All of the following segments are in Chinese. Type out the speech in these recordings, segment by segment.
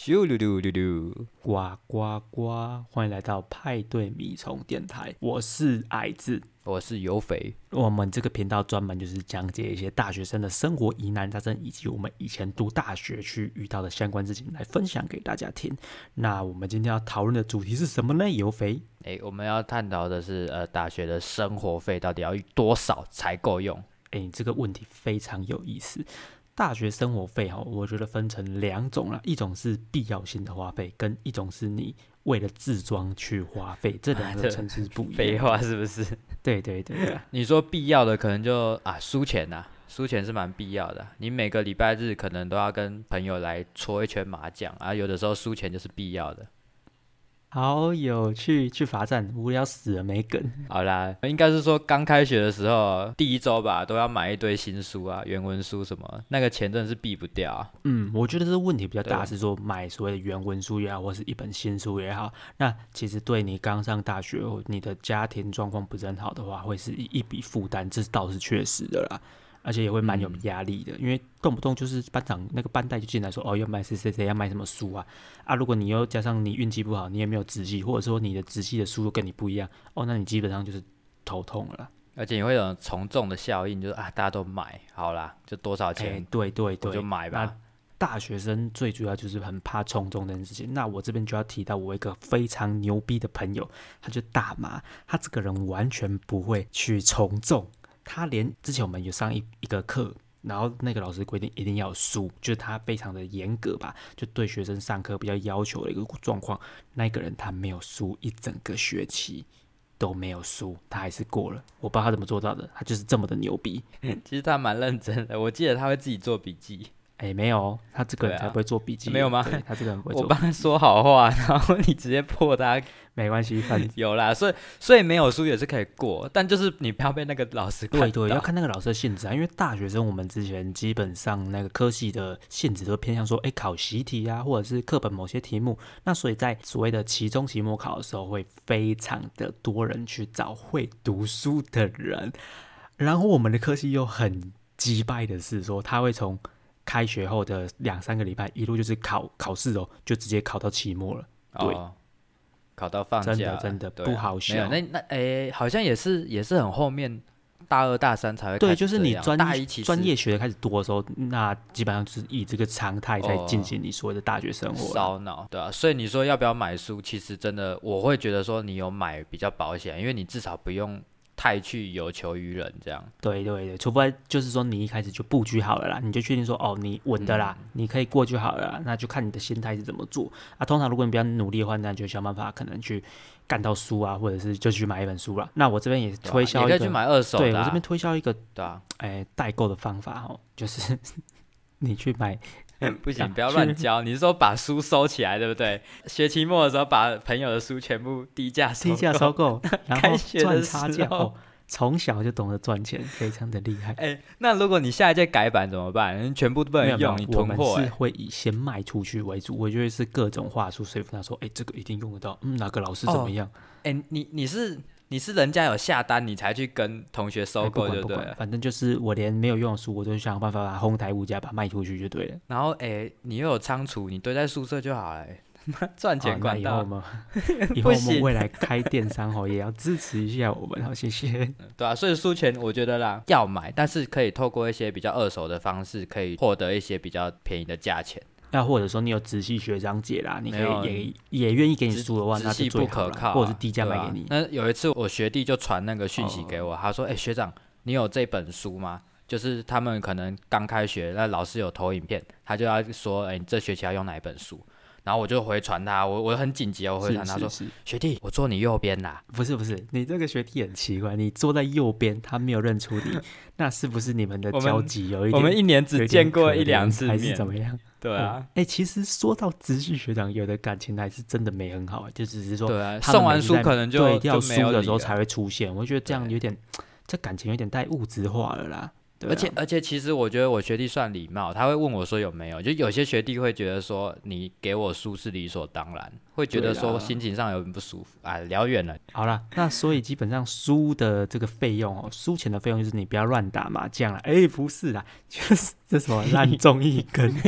咻噜噜噜噜，呱呱呱！欢迎来到派对米虫电台，我是矮子。我是有肥，我们这个频道专门就是讲解一些大学生的生活疑难杂症，以及我们以前读大学去遇到的相关事情来分享给大家听。那我们今天要讨论的主题是什么呢？有肥，哎，我们要探讨的是，呃，大学的生活费到底要多少才够用？哎，这个问题非常有意思。大学生活费哈，我觉得分成两种啦，一种是必要性的花费，跟一种是你为了自装去花费，这两个 层次不一样。废话是不是？对对对，你说必要的可能就啊输钱呐，输钱是蛮必要的。你每个礼拜日可能都要跟朋友来搓一圈麻将啊，有的时候输钱就是必要的。好有趣，去罚站，无聊死了，没梗。好啦，应该是说刚开学的时候，第一周吧，都要买一堆新书啊，原文书什么，那个钱真的是避不掉。嗯，我觉得这个问题比较大，是说买所谓的原文书也好，或是一本新书也好，那其实对你刚上大学，你的家庭状况不是很好的话，会是一一笔负担，这倒是确实的啦。而且也会蛮有压力的，因为动不动就是班长那个班带就进来说，哦，要买谁谁谁要买什么书啊啊！如果你又加上你运气不好，你也没有仔细，或者说你的仔细的书又跟你不一样，哦，那你基本上就是头痛了。而且你会有从众的效应，就是啊，大家都买，好啦，就多少钱？对对对，就买吧。大学生最主要就是很怕从众这件事情。那我这边就要提到我一个非常牛逼的朋友，他就大麻，他这个人完全不会去从众。他连之前我们有上一一个课，然后那个老师规定一定要书，就是他非常的严格吧，就对学生上课比较要求的一个状况。那个人他没有书一整个学期都没有输，他还是过了。我不知道他怎么做到的，他就是这么的牛逼。其实他蛮认真的，我记得他会自己做笔记。哎，没有，他这个人才不会做笔记，没有吗？他这个人不会做。我帮他说好话，然后你直接破他，没关系，有啦。所以，所以没有书也是可以过，但就是你不要被那个老师对对，要看那个老师的性质啊。因为大学生我们之前基本上那个科系的性质都偏向说，哎，考习题啊，或者是课本某些题目。那所以在所谓的期中、期末考的时候，会非常的多人去找会读书的人。然后我们的科系又很击败的是说，他会从开学后的两三个礼拜，一路就是考考试哦，就直接考到期末了。对，考到放假，真的真的不好笑。那那诶，好像也是也是很后面，大二大三才会。对，就是你专大一专业学的开始多的时候，那基本上就是以这个常态在进行你所谓的大学生活。烧脑，对啊。所以你说要不要买书？其实真的，我会觉得说你有买比较保险，因为你至少不用。太去有求于人，这样对对对，除非就是说你一开始就布局好了啦，你就确定说哦，你稳的啦，你可以过就好了，那就看你的心态是怎么做啊。通常如果你比较努力的话，那就想办法可能去干到书啊，或者是就去买一本书了。那我这边也推销，可以去买二手。对我这边推销一个对啊，哎，代购的方法哦，就是 你去买。不行，不要乱交。你是说把书收起来，对不对？学期末的时候把朋友的书全部低价低价收购，然后赚差价。从小就懂得赚钱，非常的厉害。哎，那如果你下一届改版怎么办？全部都不能用，你囤货。我们是会以先卖出去为主，我觉得是各种话术说服他说，哎，这个一定用得到。嗯，哪个老师怎么样？哎，你你是。你是人家有下单，你才去跟同学收购，对不对？反正就是我连没有用的书，我都想办法把哄抬物价，把它卖出去就对了。然后，哎，你又有仓储，你堆在宿舍就好了，赚钱管道。以后我们，以后我们未来开电商哦，也要支持一下我们，好谢谢。对啊，所以书钱我觉得啦，要买，但是可以透过一些比较二手的方式，可以获得一些比较便宜的价钱。那或者说你有直系学长姐啦，你可以也也愿意给你书的话，那是不可靠，或者是低价卖给你。那有一次我学弟就传那个讯息给我，他说：“哎，学长，你有这本书吗？就是他们可能刚开学，那老师有投影片，他就要说：哎，你这学期要用哪一本书？然后我就回传他，我我很紧急，我回传他说：学弟，我坐你右边啦。不是不是，你这个学弟很奇怪，你坐在右边，他没有认出你，那是不是你们的交集有一点？我们一年只见过一两次，还是怎么样？”对啊，哎，其实说到直系学长，有的感情还是真的没很好，就只是说，对啊，送完书可能就要书的时候才会出现。我觉得这样有点，这感情有点太物质化了啦。而且而且，其实我觉得我学弟算礼貌，他会问我说有没有。就有些学弟会觉得说你给我书是理所当然，会觉得说心情上有点不舒服。啊，聊远了。好了，那所以基本上书的这个费用哦，输钱的费用就是你不要乱打麻将了。哎，不是啦，就是这什么烂中一根。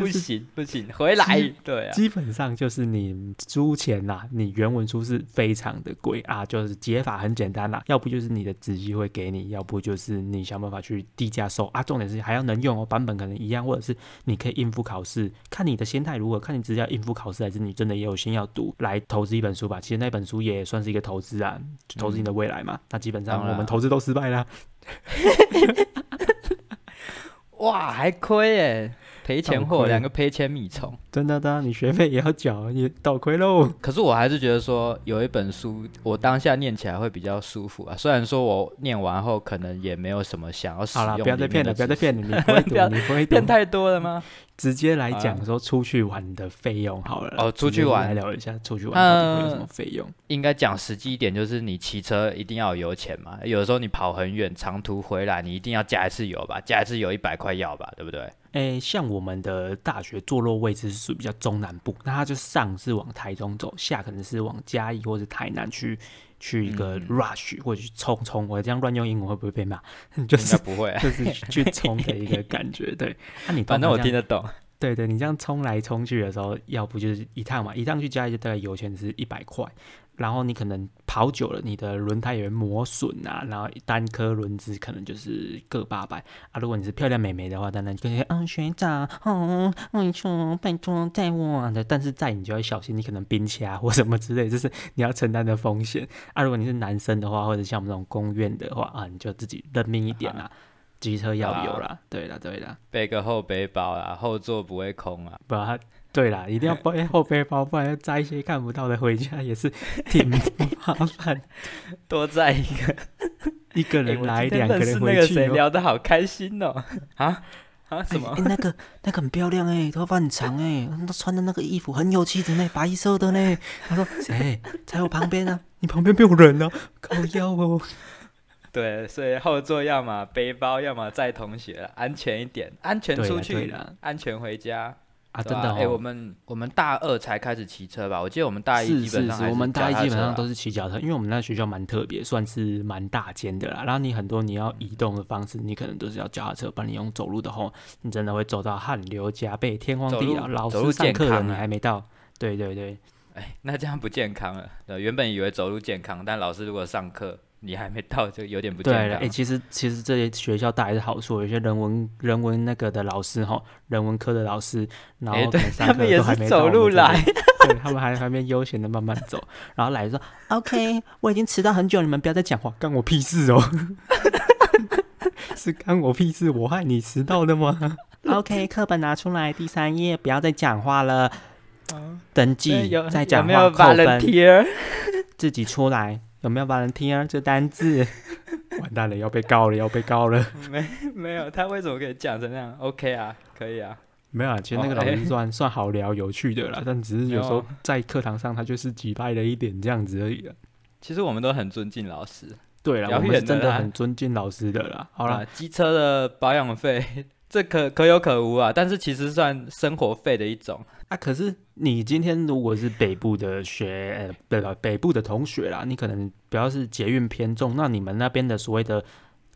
不行不行，回来，对啊，基本上就是你租钱呐，你原文书是非常的贵啊，就是解法很简单啦，要不就是你的子机会给你，要不就是你想办法去低价收啊，重点是还要能用哦，版本可能一样，或者是你可以应付考试，看你的心态如何，看你只是要应付考试，还是你真的也有心要读来投资一本书吧。其实那本书也算是一个投资啊，投资你的未来嘛。那基本上我们投资都失败啦。哇，还亏耶！赔钱货，两个赔钱米虫，真的的，你学费也要缴，你倒亏喽。可是我还是觉得说，有一本书，我当下念起来会比较舒服啊。虽然说我念完后可能也没有什么想要使用。好了，不要再骗了，不要再骗了，你不会读，你不会骗太多了吗？直接来讲说出去玩的费用好了。哦，出去玩来聊一下，出去玩到底会有什么费用？应该讲实际一点，就是你骑车一定要有油钱嘛。有的时候你跑很远，长途回来，你一定要加一次油吧？加一次油一百块要吧？对不对？诶，像我们的大学坐落位置是属于比较中南部，那它就上是往台中走，下可能是往嘉义或者台南去。去一个 rush 或者去冲冲，我这样乱用英文会不会被骂？就是不会，就是去 冲的一个感觉。对，那你反正我听得懂。对对，你这样冲来冲去的时候，要不就是一趟嘛，一趟去加一就大概油钱是一百块。然后你可能跑久了，你的轮胎也会磨损啊，然后单颗轮子可能就是各八百啊。如果你是漂亮美眉的话，当然就可以嗯学长，嗯，拜托拜托载我的，但是载你就要小心，你可能冰起啊或什么之类，就是你要承担的风险 啊。如果你是男生的话，或者像我们这种公院的话啊，你就自己认命一点啦，机车要有啦，对啦对啦，背个后背包啦，后座不会空啊，不然。对啦，一定要背 后背包，不然要摘一些看不到的回家也是挺麻烦。多摘一个，一个人来，两个人回去。那个谁聊得好开心哦！啊啊什么？那个那个很漂亮哎，头发很长哎，他穿的那个衣服很有气质呢，白色的呢。他说谁在我旁边啊？你旁边没有人呢，靠腰哦。对，所以后座要么背包，要么载同学，安全一点，安全出去，安全回家。啊，真的！哎，我们我们大二才开始骑车吧？我记得我们大一基本上我们大一基本上都是骑脚车，因为我们那学校蛮特别，算是蛮大间的啦。然后你很多你要移动的方式，你可能都是要脚踏车，不然你用走路的话，你真的会走到汗流浃背、天荒地老。老师上课了，你还没到。对对对，哎，那这样不健康了。原本以为走路健康，但老师如果上课。你还没到，就有点不对了。哎，其实其实这些学校带来的好处，有些人文人文那个的老师哈，人文科的老师，然后他们也是走路来，对他们还还没悠闲的慢慢走，然后来说，OK，我已经迟到很久，你们不要再讲话，干我屁事哦，是干我屁事，我害你迟到的吗？OK，课本拿出来，第三页，不要再讲话了，登记，再讲话扣分，自己出来。有没有把人听啊？这单字，完蛋了，要被告了，要被告了。没没有，他为什么可以讲成那样？OK 啊，可以啊。没有啊，其实那个老师算算好聊、有趣的啦，但只是有时候在课堂上他就是击败了一点这样子而已了。其实我们都很尊敬老师。对了，我们真的很尊敬老师的啦。好了，机车的保养费。这可可有可无啊，但是其实算生活费的一种啊。可是你今天如果是北部的学，呃，对了，北部的同学啦，你可能主要是捷运偏重，那你们那边的所谓的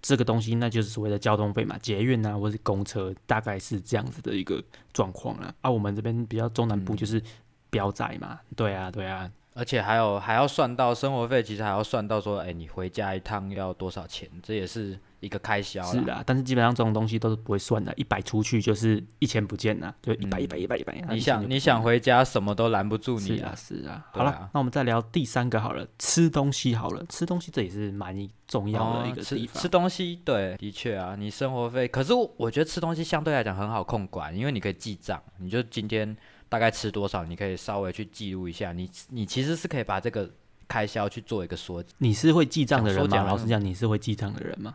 这个东西，那就是所谓的交通费嘛，捷运啊，或是公车，大概是这样子的一个状况了。啊，我们这边比较中南部就是标仔嘛，对啊，对啊。而且还有还要算到生活费，其实还要算到说，哎，你回家一趟要多少钱？这也是一个开销。是的，但是基本上这种东西都是不会算的，一百出去就是一千不见了，就一百一百一百一百。你想你想回家，什么都拦不住你啊！是啊，好了，那我们再聊第三个好了，吃东西好了，吃东西这也是蛮重要的一个地方。吃东西，对，的确啊，你生活费，可是我觉得吃东西相对来讲很好控管，因为你可以记账，你就今天。大概吃多少？你可以稍微去记录一下。你你其实是可以把这个开销去做一个缩。你是会记账的人吗？老实讲，你是会记账的人吗？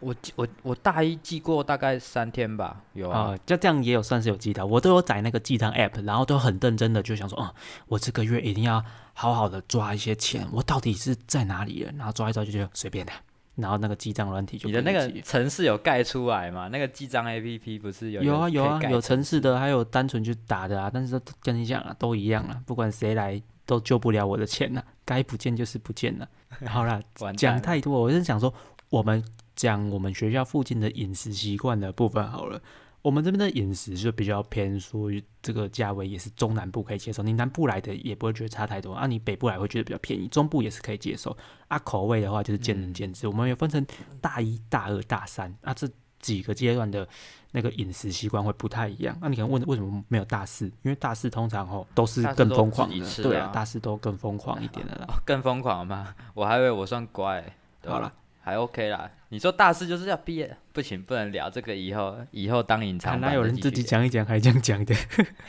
我我我大一记过大概三天吧，有啊，就这样也有算是有记的。我都有载那个记账 app，然后都很认真的就想说，哦，我这个月一定要好好的抓一些钱，我到底是在哪里了？然后抓一抓就觉得随便的。然后那个记账软体就你的那个城市有盖出来吗？那个记账 A P P 不是有有啊有啊有城市的，还有单纯去打的啊。但是跟你讲啊，都一样啊，不管谁来都救不了我的钱啊，该不见就是不见了。好 了，讲太多，我是想说，我们讲我们学校附近的饮食习惯的部分好了。我们这边的饮食就比较偏说这个价位也是中南部可以接受，你南部来的也不会觉得差太多啊，你北部来会觉得比较便宜，中部也是可以接受啊。口味的话就是见仁见智，我们有分成大一、大二、大三啊，这几个阶段的那个饮食习惯会不太一样。那你可能问为什么没有大四？因为大四通常吼都是更疯狂的，对啊，大四都更疯狂一点的啦。更疯狂吗？我还以为我算乖。好了。还 OK 啦，你说大四就是要毕业，不行，不能聊这个。以后以后当隐藏，哪有人自己讲一讲还这样讲的？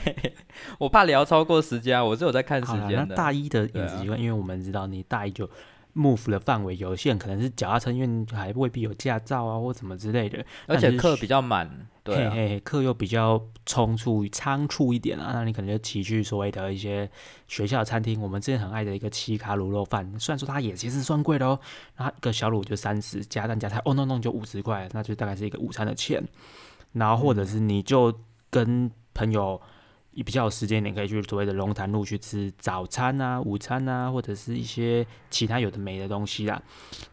我怕聊超过时间，我是有在看时间的。那大一的饮食习惯，因为我们知道你大一就。Move 的范围有限，可能是脚踏车，因为还未必有驾照啊，或什么之类的。而且课比较满，对，嘿嘿，课又比较匆促仓促一点啊，那你可能就骑去所谓的一些学校餐厅。我们之前很爱的一个七卡卤肉饭，虽然说它也其实算贵的哦，那一个小卤就三十，加蛋加菜，哦弄弄就五十块，那就大概是一个午餐的钱。然后或者是你就跟朋友。也比较有时间点，可以去所谓的龙潭路去吃早餐啊、午餐啊，或者是一些其他有的没的东西啦。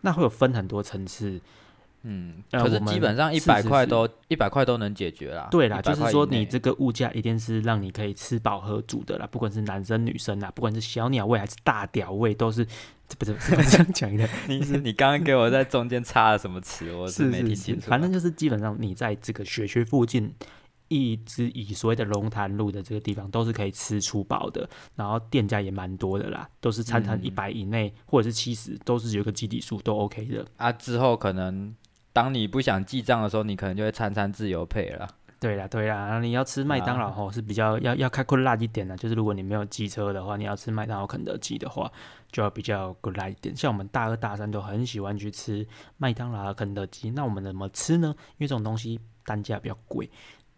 那会有分很多层次，嗯，可是基本上一百块都一百块都能解决啦。对啦，就是说你这个物价一定是让你可以吃饱喝足的啦，不管是男生女生啦，不管是小鸟胃还是大屌胃，都是不是 不是这样讲的。你是你刚刚给我在中间插了什么词？我是没听清楚。反正就是基本上你在这个学区附近。一直以所谓的龙潭路的这个地方都是可以吃出饱的，然后店家也蛮多的啦，都是餐餐一百以内或者是七十，都是有个基底数都 OK 的。啊，之后可能当你不想记账的时候，你可能就会餐餐自由配了。对啦，对啦，你要吃麦当劳吼是比较要要开阔辣一点的，就是如果你没有机车的话，你要吃麦当劳、肯德基的话，就要比较过辣一点。像我们大二大三都很喜欢去吃麦当劳、肯德基，那我们怎么吃呢？因为这种东西单价比较贵。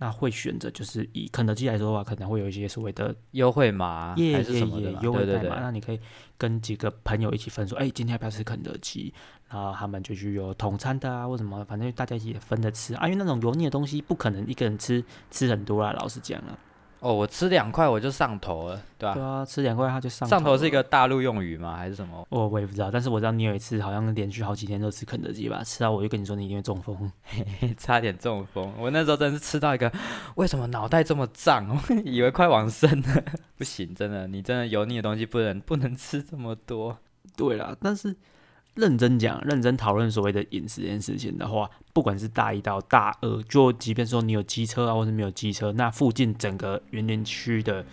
那会选择就是以肯德基来说的话，可能会有一些所谓的优惠码还是什么的优惠代码。那你可以跟几个朋友一起分说，哎，今天要不要吃肯德基？然后他们就去有同餐的啊，或什么，反正大家一起分着吃啊。因为那种油腻的东西不可能一个人吃吃很多啦，老实讲啊。哦，我吃两块我就上头了，对吧？对啊，吃两块它就上上头是一个大陆用语吗？还是什么？我我也不知道，但是我知道你有一次好像连续好几天都吃肯德基吧，吃到我就跟你说你一定会中风，差点中风。我那时候真是吃到一个，为什么脑袋这么胀？以为快往生了，不行，真的，你真的油腻的东西不能不能吃这么多。对啦，但是。认真讲，认真讨论所谓的饮食这件事情的话，不管是大一到大二，就即便说你有机车啊，或是没有机车，那附近整个园林区的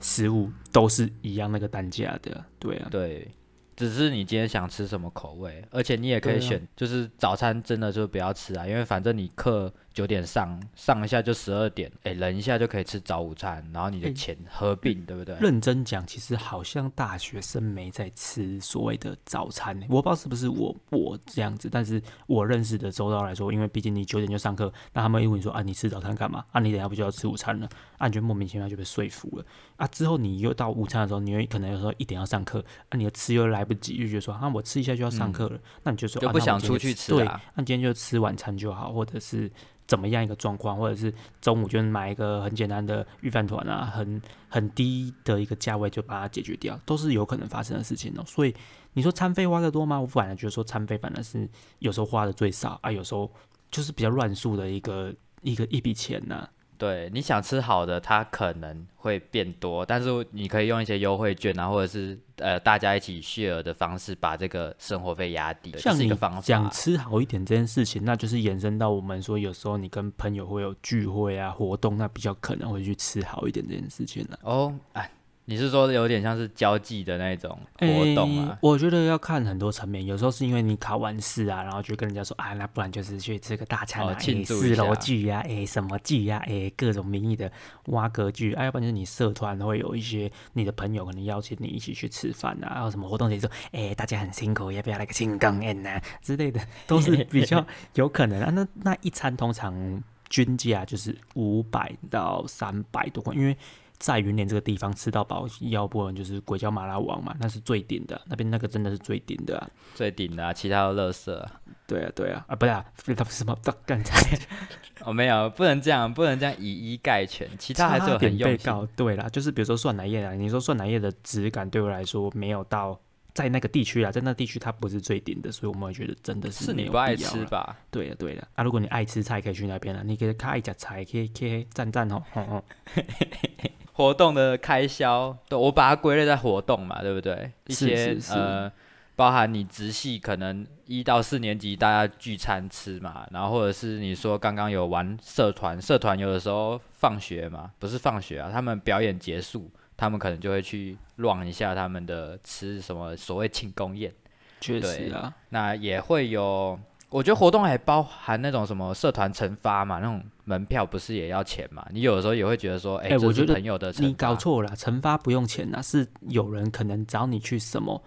食物都是一样那个单价的，对啊，对。只是你今天想吃什么口味，而且你也可以选，就是早餐真的就不要吃啊，因为反正你课九点上上一下就十二点，哎，忍一下就可以吃早午餐，然后你的钱合并，对不对？认真讲，其实好像大学生没在吃所谓的早餐，我不知道是不是我我这样子，但是我认识的周遭来说，因为毕竟你九点就上课，那他们又问你说啊，你吃早餐干嘛？啊，你等下不就要吃午餐了？啊，你就莫名其妙就被说服了。啊，之后你又到午餐的时候，你又可能有时候一点要上课，啊，你的吃又来不及，就觉得说啊，我吃一下就要上课了，那你就说就不想出去吃对，那今天就吃晚餐就好，或者是怎么样一个状况，或者是中午就买一个很简单的预饭团啊，很很低的一个价位就把它解决掉，都是有可能发生的事情哦。所以你说餐费花的多吗？我反而觉得说餐费反而是有时候花的最少啊，有时候就是比较乱数的一个一个一笔钱呢。对，你想吃好的，它可能会变多，但是你可以用一些优惠券啊，或者是呃大家一起 share 的方式，把这个生活费压低，像一个方法。想吃好一点这件事情，那就是延伸到我们说，有时候你跟朋友会有聚会啊活动，那比较可能会去吃好一点这件事情了。哦，哎。你是说有点像是交际的那种活动啊？我觉得要看很多层面，有时候是因为你考完试啊，然后就跟人家说啊，那不然就是去吃个大餐啊，庆祝四楼剧呀，哎什么剧呀，哎各种名义的挖格剧，哎要不然就是你社团会有一些你的朋友可能邀请你一起去吃饭啊，还有什么活动，就说哎大家很辛苦，要不要来个庆功宴呐之类的，都是比较有可能啊。那那一餐通常均价就是五百到三百多块，因为。在云林这个地方吃到饱，要不然就是鬼椒麻辣王嘛，那是最顶的，那边那个真的是最顶的，最顶的，其他的垃圾。对啊，对啊，啊，不是啊，什么干菜？哦，没有，不能这样，不能这样以一概全，其他还是有很用心。对啦，就是比如说蒜奶叶啊，你说蒜奶叶的质感对我来说没有到在那个地区啊，在那地区它不是最顶的，所以我们会觉得真的是你不爱？吃吧？对的对的啊，如果你爱吃菜，可以去那边了。你可以看一家菜，可以可以赞赞哦。活动的开销，对我把它归类在活动嘛，对不对？一些呃，包含你直系可能一到四年级大家聚餐吃嘛，然后或者是你说刚刚有玩社团，社团有的时候放学嘛，不是放学啊，他们表演结束，他们可能就会去乱一下他们的吃什么所谓庆功宴，确对实啊，那也会有。我觉得活动还包含那种什么社团惩罚嘛，那种门票不是也要钱嘛？你有的时候也会觉得说，哎、这是哎我觉得朋友的你搞罚错了啦，惩罚不用钱啊，是有人可能找你去什么，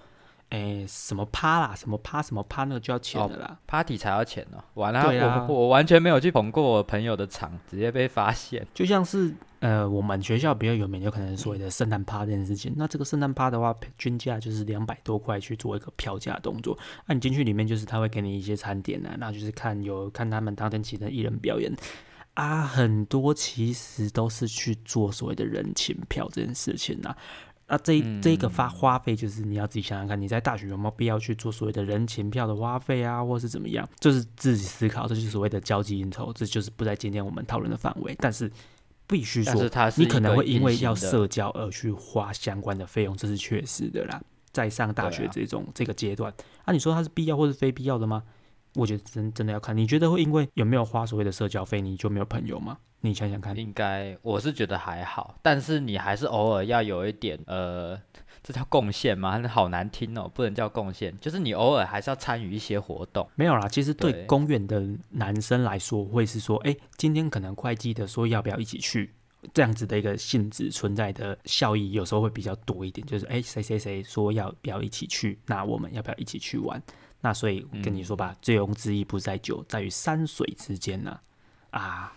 诶、什么趴啦，什么趴什么趴，那个就要钱的啦。party 才要钱哦、完了，啊我我完全没有去捧过我朋友的场，直接被发现。就像是呃，我们学校比较有名，有可能所谓的圣诞趴这件事情。那这个圣诞趴的话，均价就是两百多块去做一个票价动作。那、你进去里面就是他会给你一些餐点啊，那就是看有看他们当天请的艺人表演啊，很多其实都是去做所谓的人情票这件事情啊。那这这一个发花费，就是你要自己想想看，你在大学有没有必要去做所谓的人情票的花费啊，或是怎么样，就是自己思考，这就是所谓的交际应酬，这就是不在今天我们讨论的范围。但是必须说你可能会因为要社交而去花相关的费用，这是确实的啦。在上大学这种、这个阶段，啊，你说它是必要或是非必要的吗？我觉得真真的要看，你觉得会因为有没有花所谓的社交费，你就没有朋友吗？你想想看，应该我是觉得还好，但是你还是偶尔要有一点呃，这叫贡献吗？好难听哦，不能叫贡献，就是你偶尔还是要参与一些活动。没有啦，其实对对公园的男生来说，会是说，哎、今天可能会计的说要不要一起去，这样子的一个性质存在的效益，有时候会比较多一点。就是，哎、谁谁谁说要不要一起去，那我们要不要一起去玩？那所以跟你说吧，醉翁之意不在酒，在于山水之间呐、啊。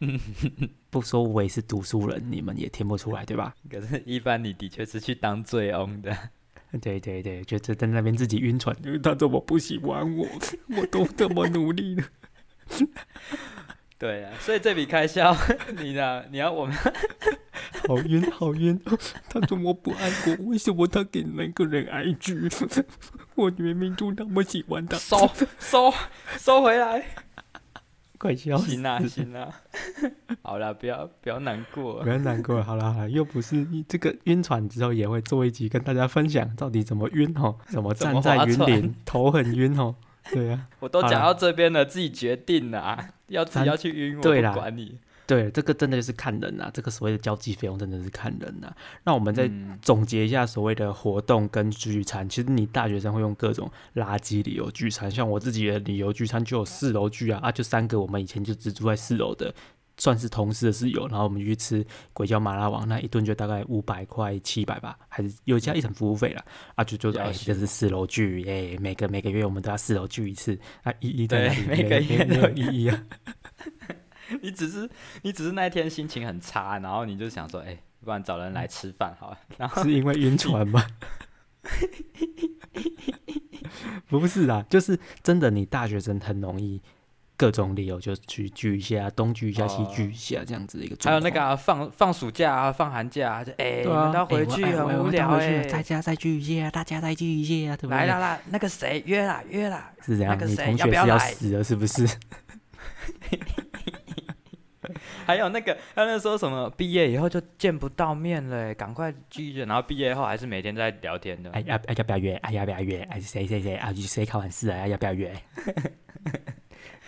不说我也是读书人，你们也听不出来对吧？可是，一般你的确是去当醉翁的。对对对，就在那边自己晕船，他怎么不喜欢我？我都这么努力了。对啊，所以这笔开销，你呢？你要我们 好晕，好晕！他怎么不爱我？为什么他给那个人 IG？我明明就那么喜欢他，收收收回来。快笑死！行啊，行啊。好了，不要不要难过不。要难过，好了好了，又不是你这个晕船之后也会做一集跟大家分享到底怎么晕哦，怎么怎么站在云顶头很晕哦，对啊，我都讲到这边了，自己决定啦。要自己要去晕，我对啦不管你。对，这个真的就是看人啊，这个所谓的交际费用真的是看人啊。那我们再嗯总结一下所谓的活动跟聚餐，其实你大学生会用各种垃圾理由聚餐，像我自己的理由聚餐就有四楼聚啊，啊就三个我们以前就只住在四楼的，算是同事的室友，然后我们去吃鬼叫麻辣王，那一顿就大概五百块七百吧，还是有加一层服务费了，啊就就哎、了解这是四楼聚，哎、每个每个月我们都要四楼聚一次，啊意义在哪里？对每个月没有都意义啊。你只是你只是那一天心情很差，然后你就想说，哎、不然找人来吃饭好了。然后是因为晕船吗？不是啦，就是真的，你大学生很容易各种理由就去聚一下，东聚一下，西哦聚一下，这样子的一个还。有那个啊、放放暑假啊，放寒假啊，就哎、对啊，你们都要回哎去，很无聊我要回去哎、了大家再聚一下，大家再聚一下，对不对？来啦啦，那个谁约啦约啦，是这样，那个谁你同学是要要不要死了是不是？还有那个他那说什么毕业以后就见不到面了欸，赶快聚一聚，然后毕业后还是每天在聊天的。哎要哎要不要约？哎要不要约？哎谁谁谁啊？谁考完试啊？要不要约？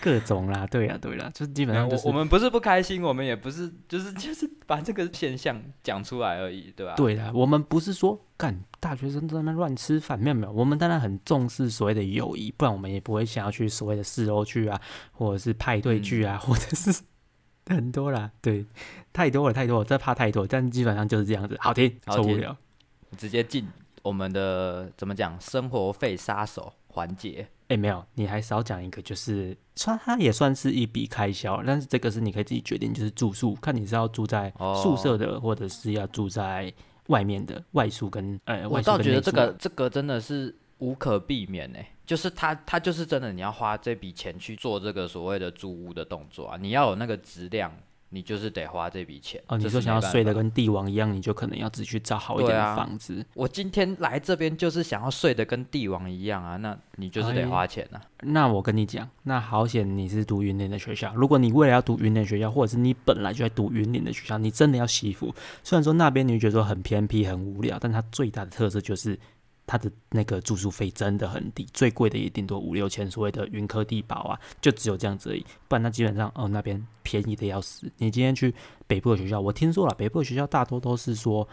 各种啦，对啦对啦，就是基本上就是我我们不是不开心，我们也不是 就是就是把这个现象讲出来而已，对吧？对啦，我们不是说干大学生在那乱吃饭，没有没有，我们当然很重视所谓的友谊，不然我们也不会想要去所谓的四楼剧啊，或者是派对剧啊，或者是很多啦，对，太多了太多了，这怕太多，但基本上就是这样子，好听，好听受不了。直接进我们的怎么讲生活费杀手环节。哎，没有，你还少讲一个，就是算它也算是一笔开销，但是这个是你可以自己决定，就是住宿，看你是要住在哦宿舍的，或者是要住在外面的外宿跟呃我倒觉得这个这个真的是无可避免呢、就是他他就是真的你要花这笔钱去做这个所谓的租屋的动作啊，你要有那个质量，你就是得花这笔钱。哦，你说想要睡得跟帝王一样，你就可能要自己去找好一点的房子。我今天来这边就是想要睡得跟帝王一样啊，那你就是哎得花钱啊。那我跟你讲，那好险你是读云林的学校。如果你未来要读云林学校，或者是你本来就在读云林的学校，你真的要惜福。虽然说那边你会觉得说很偏僻、很无聊，但它最大的特色就是它的那个住宿费真的很低，最贵的也顶多五六千，所谓的云科地堡啊，就只有这样子而已。不然那基本上哦那边便宜的要死。你今天去北部的学校，我听说了，北部的学校大多都是说。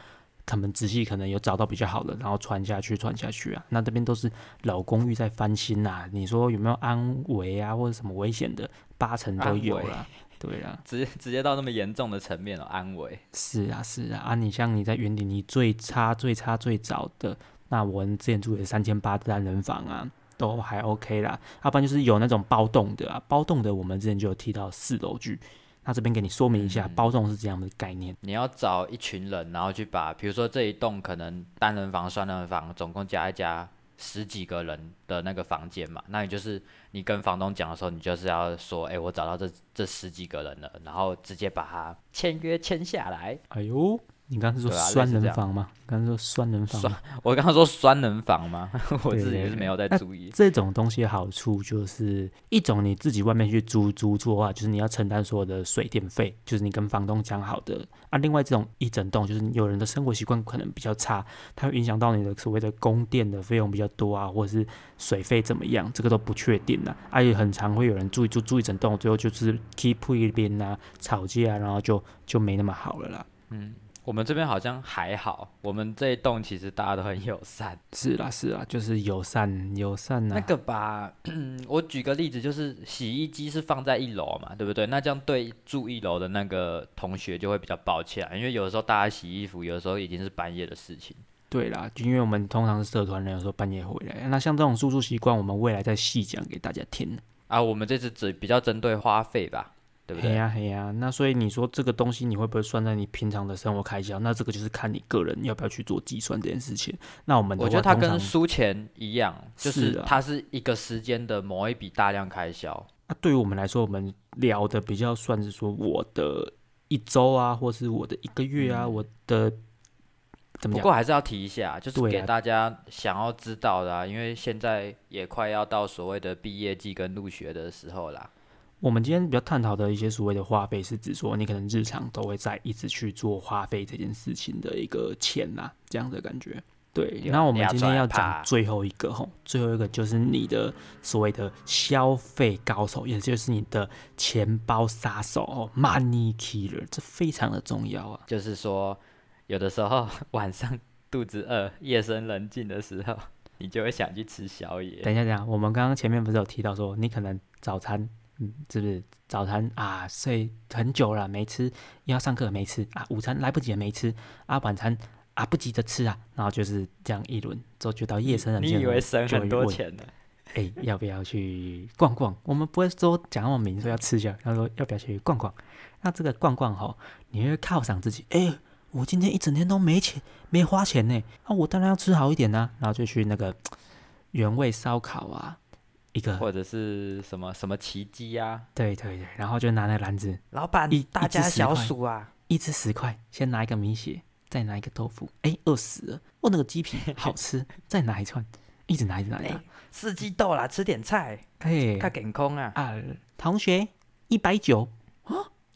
他们仔细可能有找到比较好的，然后传下去，传下去啊。那这边都是老公寓在翻新呐、你说有没有安危啊，或者什么危险的？八成都有安危啦。对啊，直接直接到那么严重的层面了、安危。是啊，是啊。啊，你像你在云顶，你最差、最差、最早的，那我们之前住的三千八单人房啊，都还 OK 啦。要不然就是有那种包栋的啊，包栋的我们之前就有提到四楼剧。那这边给你说明一下，嗯包栋是这样的概念。你要找一群人，然后去把，比如说这一栋可能单人房、双人房，总共加一加十几个人的那个房间嘛，那你就是你跟房东讲的时候，你就是要说，哎、我找到这这十几个人了，然后直接把它签约签下来。哎呦，你刚刚是说对啊类双似这样人房吗？刚才说双人房。我刚刚说双人房吗？我自己是没有在注意。这种东西的好处就是一种你自己外面去租租住的话，就是你要承担所有的水电费，就是你跟房东讲好的啊。另外这种一整栋，就是有人的生活习惯可能比较差，它会影响到你的所谓的供电的费用比较多啊，或者是水费怎么样，这个都不确定的。啊，也很常会有人住一住住一整栋，最后就是 keep 一边啊吵架，啊然后就就没那么好了啦。我们这边好像还好，我们这一栋其实大家都很友善。是啦是啦，就是友善友善呐、那个吧，我举个例子，就是洗衣机是放在一楼嘛，对不对？那这样对住一楼的那个同学就会比较抱歉啊，因为有的时候大家洗衣服，有的时候已经是半夜的事情。对啦，就因为我们通常是社团人，有时候半夜回来。那像这种住宿习惯，我们未来再细讲给大家听。啊，我们这次只比较针对花费吧，对不对？嘿呀嘿呀，那所以你说这个东西你会不会算在你平常的生活开销？那这个就是看你个人要不要去做计算这件事情。那我们我觉得它跟输钱一样，就是它是一个时间的某一笔大量开销。那对于我们来说，我们聊的比较算是说我的一周啊，或是我的一个月啊，嗯我的怎么？不过还是要提一下，就是给大家想要知道的、啊，因为现在也快要到所谓的毕业季跟入学的时候啦。我们今天比较探讨的一些所谓的花费，是指说你可能日常都会在一直去做花费这件事情的一个钱啦，这样的感觉。对，那我们今天要讲最后一个吼，最后一个就是你的所谓的消费高手，也就是你的钱包杀手哦，money killer，这非常的重要啊。就是说，有的时候 晚上肚子饿、夜深人静的时候，你就会想去吃宵夜。等一下，等一下，我们刚刚前面不是有提到说，你可能早餐，嗯，是不是早餐啊睡很久了没吃，又要上课没吃啊，午餐来不及了没吃啊，晚餐啊不急着吃啊，然后就是这样一轮，之后就到夜深人静了，你以为省很多问钱呢？哎、要不要去逛逛？我们不会说讲那么明，说要吃下，他说要不要去逛逛？那这个逛逛哈，你会犒赏自己。哎、我今天一整天都没钱，没花钱呢，啊，我当然要吃好一点呐、然后就去那个 原味烧烤啊，一个或者是什么什么奇迹啊？对对对，然后就拿那篮子，老板一大家小鼠啊！一只十块，先拿一个米血，再拿一个豆腐，哎、饿死了，哦，那个鸡皮 好吃，再拿一串，一直拿一直拿，一直拿哎四季豆啦，吃点菜，哎、看健康啊！啊，同学一百九。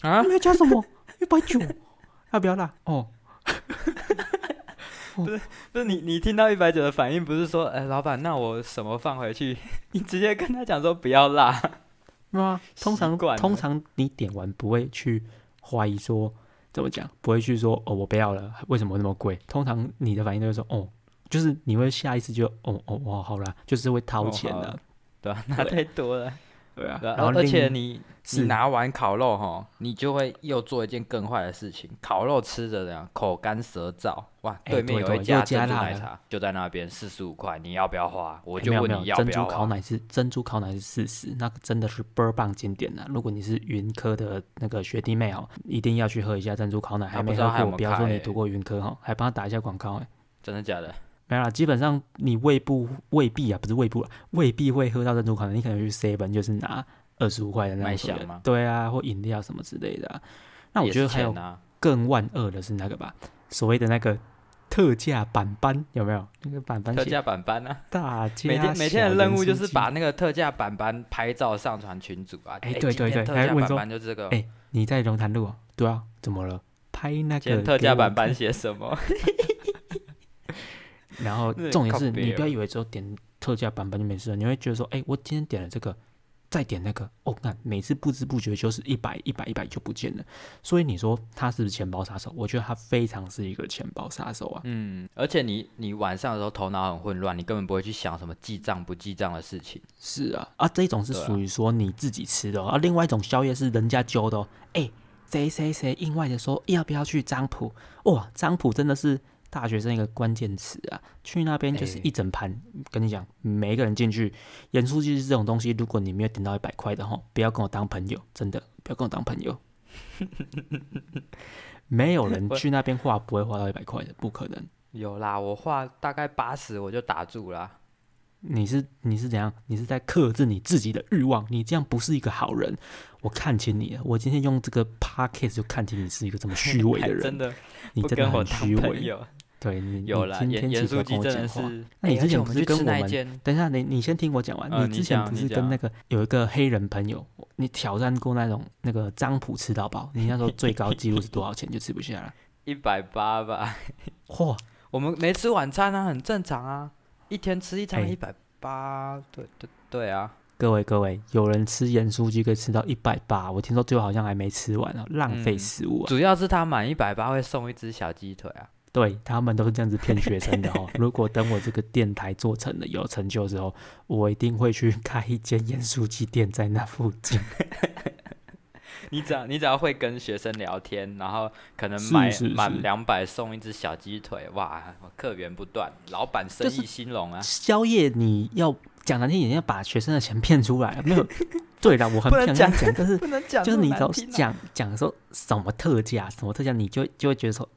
啊没有加什么，一百九，要不要啦？哦，不是不是你，你听到一百九的反应，不是说，哎、老板，那我什么放回去？你直接跟他讲说不要辣。啊，通常通常你点完不会去怀疑说怎么讲，不会去说哦我不要了，为什么那么贵？通常你的反应都是说哦，就是你会下意识就哦哦哦好啦，就是会掏钱的对啊，拿太多了。对啊，然后而且你是你拿完烤肉哈，你就会又做一件更坏的事情。烤肉吃着这样口干舌燥，哇，哎对面有一家珍珠奶茶，就在那边四十五块，你要不要花？我就问你要不要花。烤奶是珍珠烤奶是四十，那个真的是倍儿棒经典的。如果你是云科的那个学弟妹哦，一定要去喝一下珍珠烤奶，还没喝过，不知道还有没有不要说你读过云科哈，还帮他打一下广告哎。真的假的？没有啦，基本上你未不未必啊，不是未不啊，未必会喝到珍珠可能。你可能去 seven 就是拿二十五块的那种所谓的麦香吗对啊，或饮料什么之类的、啊。那我觉得还有更万恶的是那个吧，所谓的那个特价版班有没有？那个版班特价版班啊，大家每天每天的任务就是把那个特价版班拍照上传群组啊。哎对对对特价版班就这个。哎你在龙潭路啊？对啊，怎么了？拍那个特价版给我看班写什么？然后重点是你不要以为只有点特价版本就没事了，你会觉得说，哎、我今天点了这个，再点那个，哦，那每次不知不觉就是一百、一百、一百就不见了。所以你说他是不是钱包杀手？我觉得他非常是一个钱包杀手啊。嗯，而且你你晚上的时候头脑很混乱，你根本不会去想什么记账不记账的事情。是啊，啊，这种是属于说你自己吃的、哦，啊，另外一种宵夜是人家揪的哦。哎、谁谁谁意外的说要不要去张浦？哇，张浦真的是大学生一个关键词啊！去那边就是哎一整盘，跟你讲，每一个人进去，演出就是这种东西，如果你没有点到一百块的哈，不要跟我当朋友，真的不要跟我当朋友。没有人 去那边画不会花到一百块的，不可能。有啦，我画大概八十我就打住啦。你是你是怎样？你是在克制你自己的欲望，你这样不是一个好人。我看清你了，我今天用这个 podcast 就看清你是一个这么虚伪的人，真的你真的很虚伪。对你有啦，你今盐盐天奇怪跟酥鸡真的。是。那你之前不是跟我们？等一下，你你先听我讲完。呃你你之前不是跟那个有一个黑人朋友，你挑战过那种那个张普吃到饱？你那时候最高纪录是多少钱就吃不下了？一百八吧。嚯！我们没吃晚餐啊，很正常啊，一天吃一餐哎一百八。对对对啊，各位各位，有人吃盐酥鸡可以吃到一百八，我听说最后好像还没吃完啊，浪费嗯食物啊！主要是他满一百八会送一只小鸡腿啊。对他们都是这样子骗学生的哦。如果等我这个电台做成了有成就之后，我一定会去开一间盐酥鸡店在那附近。你只要你只要会跟学生聊天，然后可能买满两百送一只小鸡腿，哇，客源不断，老板生意兴隆啊！宵夜你要讲难听一点，要把学生的钱骗出来，没有？对啦，我很想讲，但是不能讲就是你只要这么难听啊讲讲说什么特价，什么特价，你就就会觉得说，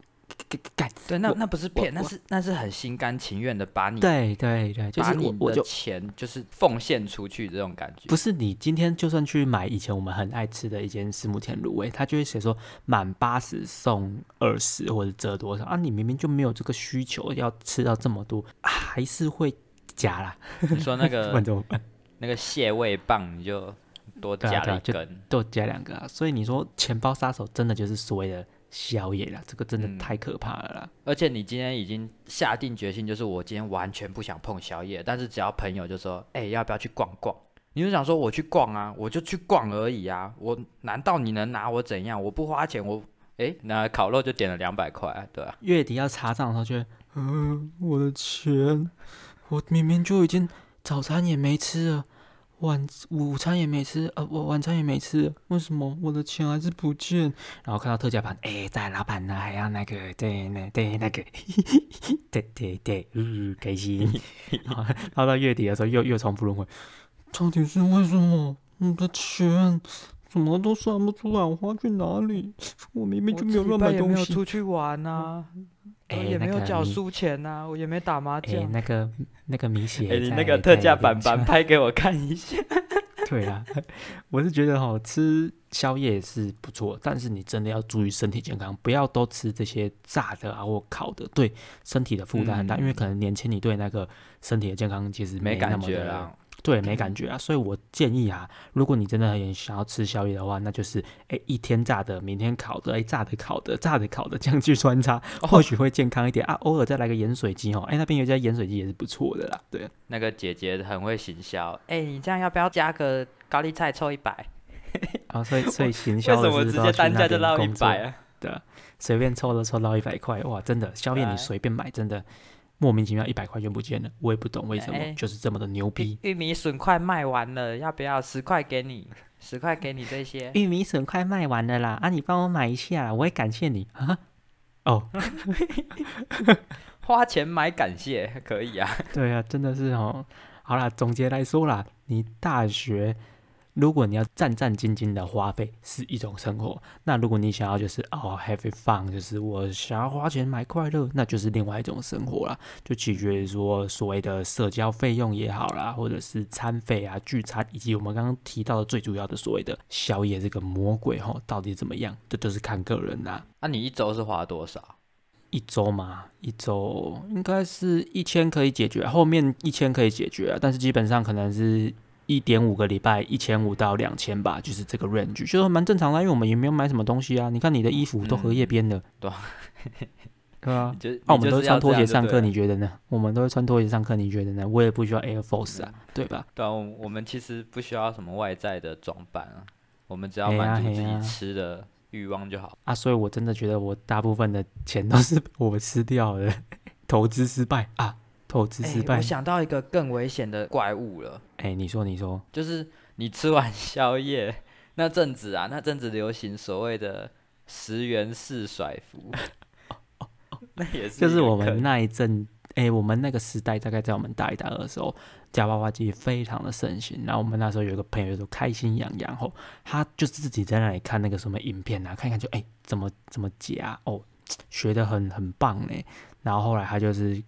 对，那那不是骗，那是那是很心甘情愿的把你对对对，就把你的是我我就钱就是奉献出去这种感觉。不是你今天就算去买以前我们很爱吃的一间石木田卤味，他就会写说满八十送二十或者折多少啊，你明明就没有这个需求要吃到这么多，啊还是会加啦，你说那个 怎么办？那个蟹味棒，你就多加对啊对啊就了一根。都加两个啊，所以你说钱包杀手真的就是所谓的宵夜啦，这个真的嗯太可怕了啦。而且你今天已经下定决心，就是我今天完全不想碰宵夜，但是只要朋友就说，哎、要不要去逛逛？你就想说我去逛啊，我就去逛而已啊，我难道你能拿我怎样？我不花钱，我哎、那烤肉就点了两百块，对啊，月底要查账的时候就会，嗯、我的钱，我明明就已经早餐也没吃了，晚午餐也没吃，呃，我晚餐也没吃，为什么我的钱还是不见？然后看到特价盘，哎、在老板呢，还要那个，对，那对那个，对对对，嗯，开心。然后到月底的时候又又重复轮回，到底是为什么？我的钱怎么都算不出来，我花去哪里？我明明就没有乱买东西。出去玩呐、哎、也没有缴输钱呐、我也没打麻哎、将。那个那个米血哎、在，你那个特价在版版 拍给我看一下。对啊，我是觉得哈，吃宵夜是不错，但是你真的要注意身体健康，不要都吃这些炸的啊或烤的，对身体的负担很大。嗯因为可能年轻你对那个身体的健康其实没感那么的觉啦，对，没感觉啊。所以我建议啊，如果你真的很想要吃宵夜的话，那就是哎一天炸的，明天烤的，哎炸的烤的，炸的烤的这样去穿插，哦或许会健康一点啊。偶尔再来个盐水鸡哦，哎那边有一家盐水鸡也是不错的啦，对。那个姐姐很会行销。哎、你这样要不要加个高丽菜凑一百？啊，所以所以行销的什么直接单价就到一百啊？对啊，随便凑都凑到一百块，哇，真的宵夜你随便买，真的莫名其妙一百块就不见了，我也不懂为什么，哎就是这么的牛逼。玉米笋快卖完了，要不要十块给你？十块给你这些。玉米笋快卖完了啦，啊，你帮我买一下，我会感谢你啊。哦，花钱买感谢可以啊。对啊，真的是哦。好啦，总结来说啦，你大学如果你要战战兢兢的花费是一种生活，那如果你想要就是哦 have fun，就是我想要花钱买快乐，那就是另外一种生活啦。就取决于说所谓的社交费用也好啦，或者是餐费啊、聚餐，以及我们刚刚提到的最主要的所谓的宵夜这个魔鬼吼，到底怎么样？这都是看个人啦。那你一周是花多少？一周嘛，一周应该是一千可以解决，后面一千可以解决啊，但是基本上可能是一点五个礼拜，一千五到两千吧，就是这个 range，就是蛮正常的，因为我们也没有买什么东西啊。你看你的衣服都荷叶边的，对 对啊，就啊我们都穿拖鞋上课，你你觉得呢？我们都会穿拖鞋上课，你觉得呢？我也不需要 Air Force 啊，对吧？对啊，我我们其实不需要什么外在的装扮啊，我们只要满足自己吃的欲望就好。啊，所以我真的觉得我大部分的钱都是我吃掉的，投资失败啊，投资失败哎我。想到一个更危险的怪物了，哎、你说，你说，就是你吃完宵夜那阵子啊，那阵子流行所谓的十元式甩服，那也是就是我们那一阵，哎、我们那个时代，大概在我们大一、大二的时候，夹娃娃机非常的盛行。然后我们那时候有一个朋友，就说开心洋洋吼，他就是自己在那里看那个什么影片啊，看一看就哎、怎么怎么夹哦，学的很很棒呢。然后后来他就是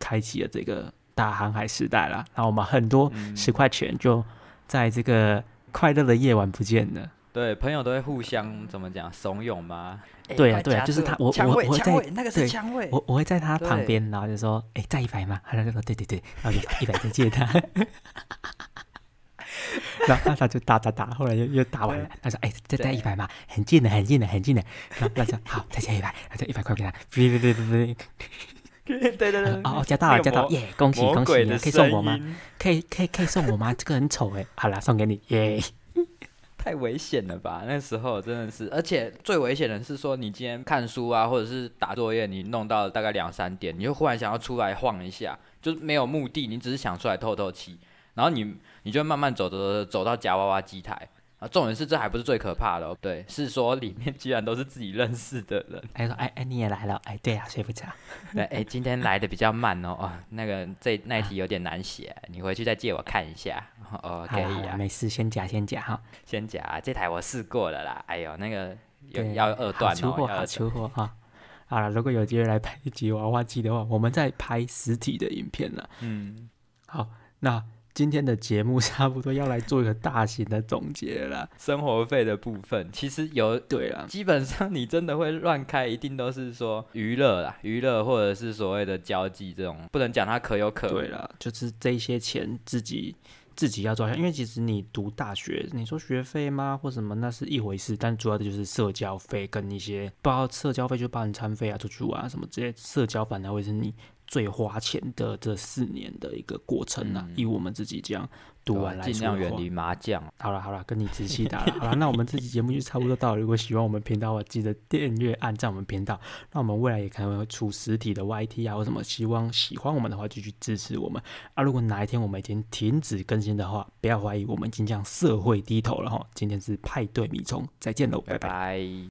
开启了这个大航海时代了。然后我们很多嗯十块钱就在这个快乐的夜晚不见了。对朋友都会互相怎么讲怂恿吗？哎对啊对啊就是他我我我在那个是对枪位，我我会在他旁边，然后就说：“哎、再一百吗？”他就说：“对对对。”然后就一百再借他，然后他就打打打，后来又又打完了。他说：“哎、再再对一百嘛，很近的，很近的，很近的。”然后他说：“好，再加一百，再一百块给他。”对对对对对，对对对，哦，加到了，加到，耶！恭喜恭喜！可以送我吗？可以可以可以送我吗？这个很丑哎。好啦，送给你，耶！太危险了吧？那时候真的是，而且最危险的是说，你今天看书啊，或者是打作业，你弄到大概两三点，你就忽然想要出来晃一下，就是没有目的，你只是想出来透透气，然后你你就慢慢走走走走到夹娃娃机台。啊，重点是这还不是最可怕的、哦，对，是说里面居然都是自己认识的人。他说：“哎哎，你也来了？哎，对呀、睡不着。对，哎、今天来的比较慢哦，哦，那个这那一题有点难写，你回去再借我看一下。哦，可以啊，没事，先夹先夹哈。先夹、这台我试过了啦。哎呦，那个有，要二段出货，好。出货哈。好了，如果有机会来拍一集娃娃机的话，我们再拍实体的影片了。嗯，好，那今天的节目差不多要来做一个大型的总结了啦。生活费的部分其实有，对了，基本上你真的会乱开，一定都是说娱乐啦，娱乐或者是所谓的交际这种，不能讲它可有可无。对了，就是这些钱自己自己要抓下，因为其实你读大学，你说学费吗或什么那是一回事，但主要的就是社交费跟一些包括社交费就包含餐费啊、出去玩啊什么这些社交，反而会是你最花钱的这四年的一个过程啊。嗯以我们自己这样读完来尽说尽量远离麻将。好了好了，跟你仔细打了。好了，那我们这期节目就差不多到了。如果喜欢我们频道的话，记得订阅、按赞我们频道。那我们未来也可能会出实体的 YT 啊，或什么，希望喜欢我们的话就去支持我们啊。如果哪一天我们已经停止更新的话，不要怀疑我们已经向社会低头了哈。今天是派对米虫，再见喽，拜拜拜拜。